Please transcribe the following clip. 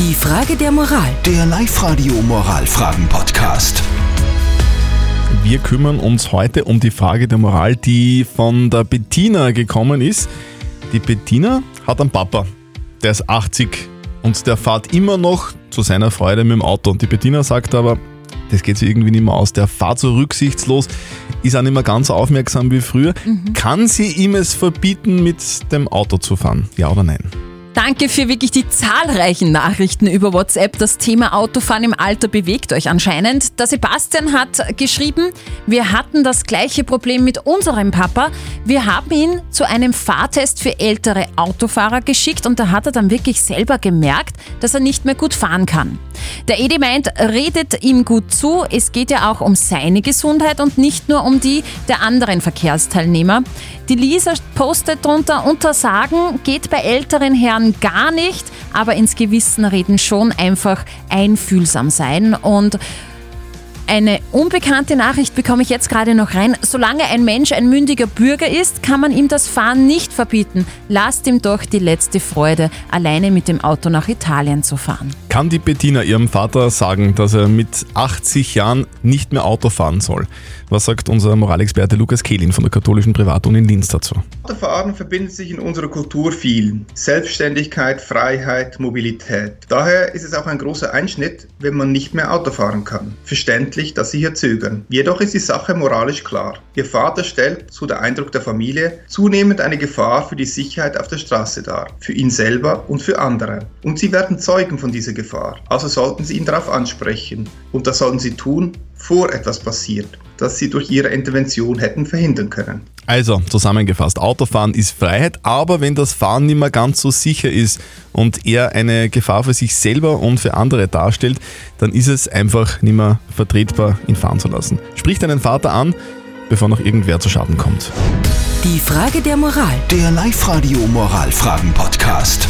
Die Frage der Moral. Der Live-Radio Moralfragen-Podcast. Wir kümmern uns heute um die Frage der Moral, die von der Bettina gekommen ist. Die Bettina hat einen Papa, der ist 80 und der fährt immer noch zu seiner Freude mit dem Auto. Und die Bettina sagt aber, das geht sich irgendwie nicht mehr aus. Der fährt so rücksichtslos, ist auch nicht mehr ganz so aufmerksam wie früher. Kann sie ihm es verbieten, mit dem Auto zu fahren? Ja oder nein? Danke für wirklich die zahlreichen Nachrichten über WhatsApp. Das Thema Autofahren im Alter bewegt euch anscheinend. Der Sebastian hat geschrieben, wir hatten das gleiche Problem mit unserem Papa. Wir haben ihn zu einem Fahrtest für ältere Autofahrer geschickt und da hat er dann wirklich selber gemerkt, dass er nicht mehr gut fahren kann. Der Edi meint, redet ihm gut zu. Es geht ja auch um seine Gesundheit und nicht nur um die der anderen Verkehrsteilnehmer. Die Lisa postet drunter, Untersagen geht bei älteren Herren gar nicht, aber ins Gewissen reden schon einfach einfühlsam sein. Und eine unbekannte Nachricht bekomme ich jetzt gerade noch rein. Solange ein Mensch ein mündiger Bürger ist, kann man ihm das Fahren nicht verbieten. Lasst ihm doch die letzte Freude, alleine mit dem Auto nach Italien zu fahren. Kann die Bettina ihrem Vater sagen, dass er mit 80 Jahren nicht mehr Auto fahren soll? Was sagt unser Moralexperte Lukas Kehlin von der katholischen Privatuni in Linz dazu? Autofahren verbindet sich in unserer Kultur viel. Selbstständigkeit, Freiheit, Mobilität. Daher ist es auch ein großer Einschnitt, wenn man nicht mehr Auto fahren kann. Verständlich, dass Sie hier zögern. Jedoch ist die Sache moralisch klar. Ihr Vater stellt, so der Eindruck der Familie, zunehmend eine Gefahr für die Sicherheit auf der Straße dar. Für ihn selber und für andere. Und Sie werden Zeugen von dieser Gefahr. Also sollten Sie ihn darauf ansprechen. Und das sollten Sie tun, vor etwas passiert, das Sie durch Ihre Intervention hätten verhindern können. Also, zusammengefasst, Autofahren ist Freiheit, aber wenn das Fahren nicht mehr ganz so sicher ist und er eine Gefahr für sich selber und für andere darstellt, dann ist es einfach nicht mehr vertretbar, ihn fahren zu lassen. Sprich deinen Vater an, bevor noch irgendwer zu Schaden kommt. Die Frage der Moral. Der Live-Radio Moralfragen-Podcast.